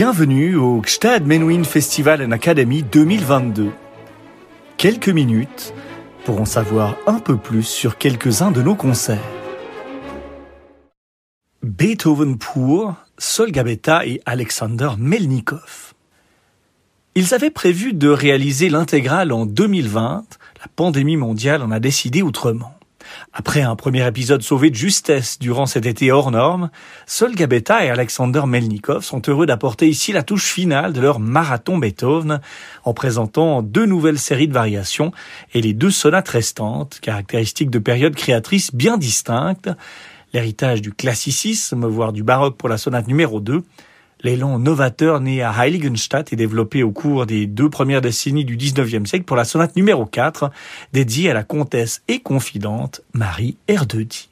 Bienvenue au Gstad Menuhin Festival and Academy 2022. Quelques minutes pour en savoir un peu plus sur quelques-uns de nos concerts. Beethoven pour Sol Gabetta et Alexander Melnikov. Ils avaient prévu de réaliser l'intégrale en 2020. La pandémie mondiale en a décidé autrement. Après un premier épisode sauvé de justesse durant cet été hors norme, Sol Gabetta et Alexander Melnikov sont heureux d'apporter ici la touche finale de leur marathon Beethoven en présentant deux nouvelles séries de variations et les deux sonates restantes, caractéristiques de périodes créatrices bien distinctes, l'héritage du classicisme, voire du baroque pour la sonate numéro 2, L'élan novateur né à Heiligenstadt est développé au cours des deux premières décennies du XIXe siècle pour la sonate numéro 4, dédiée à la comtesse et confidente Marie Erdödy.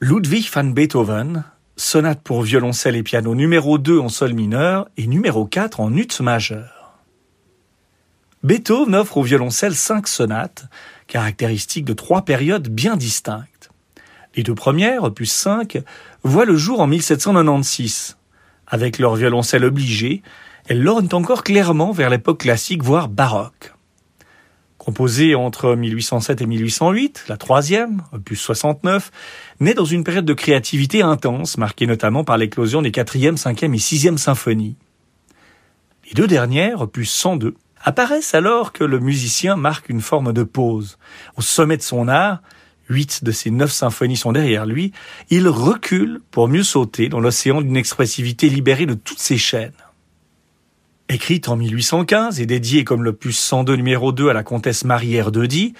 Ludwig van Beethoven, sonate pour violoncelle et piano numéro 2 en sol mineur et numéro 4 en ut majeur. Beethoven offre au violoncelle cinq sonates, caractéristiques de trois périodes bien distinctes. Les deux premières, opus 5, voient le jour en 1796. Avec leur violoncelle obligé, elles lorgnent encore clairement vers l'époque classique, voire baroque. Composée entre 1807 et 1808, la troisième, opus 69, naît dans une période de créativité intense, marquée notamment par l'éclosion des quatrième, cinquième et sixième symphonies. Les deux dernières, opus 102, apparaissent alors que le musicien marque une forme de pause. Au sommet de son art, huit de ses neuf symphonies sont derrière lui, il recule pour mieux sauter dans l'océan d'une expressivité libérée de toutes ses chaînes. Écrite en 1815 et dédiée comme l'opus 102 numéro 2 à la comtesse Marie Erdödy,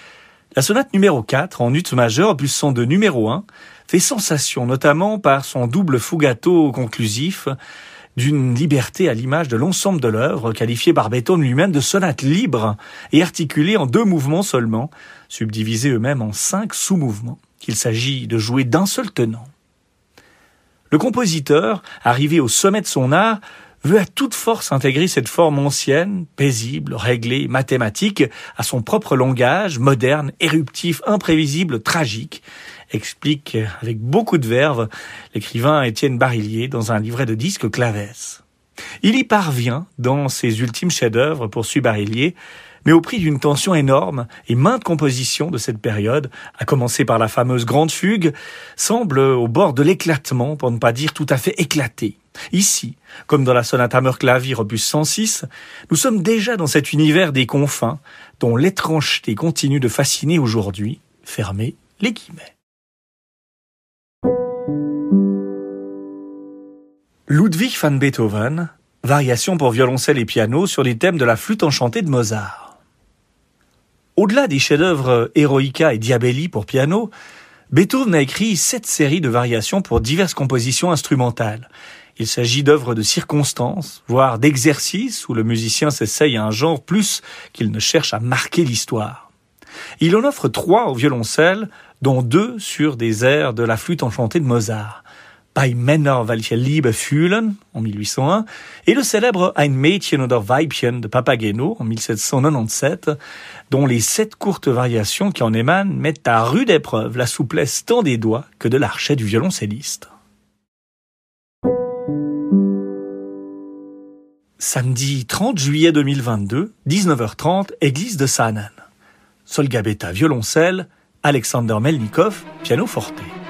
la sonate numéro 4 en ut majeur opus 102 numéro 1 fait sensation notamment par son double fugato conclusif d'une liberté à l'image de l'ensemble de l'œuvre, qualifié par Beethoven lui-même de sonate libre et articulée en deux mouvements seulement, subdivisés eux-mêmes en cinq sous-mouvements, qu'il s'agit de jouer d'un seul tenant. Le compositeur, arrivé au sommet de son art, veut à toute force intégrer cette forme ancienne, paisible, réglée, mathématique, à son propre langage, moderne, éruptif, imprévisible, tragique, explique avec beaucoup de verve l'écrivain Étienne Barillier dans un livret de disques Clavès. Il y parvient dans ses ultimes chefs-d'œuvre, poursuit Barillier, mais au prix d'une tension énorme et maintes compositions de cette période, à commencer par la fameuse Grande Fugue, semblent au bord de l'éclatement, pour ne pas dire tout à fait éclatées. Ici, comme dans la sonate Hammerklavier opus 106, nous sommes déjà dans cet univers des confins dont l'étrangeté continue de fasciner aujourd'hui. Fermez les guillemets. Ludwig van Beethoven, variation pour violoncelle et piano sur les thèmes de la flûte enchantée de Mozart. Au-delà des chefs-d'œuvre Eroica et Diabelli pour piano, Beethoven a écrit sept séries de variations pour diverses compositions instrumentales. Il s'agit d'œuvres de circonstances, voire d'exercices où le musicien s'essaye à un genre plus qu'il ne cherche à marquer l'histoire. Il en offre trois au violoncelle, dont deux sur des airs de la flûte enchantée de Mozart. Bei Männer welche Liebe fühlen en 1801 et le célèbre Ein Mädchen oder Weibchen de Papageno en 1797, dont les sept courtes variations qui en émanent mettent à rude épreuve la souplesse tant des doigts que de l'archet du violoncelliste. Samedi 30 juillet 2022, 19h30, église de Sanan. Solgabeta violoncelle, Alexander Melnikov piano forte.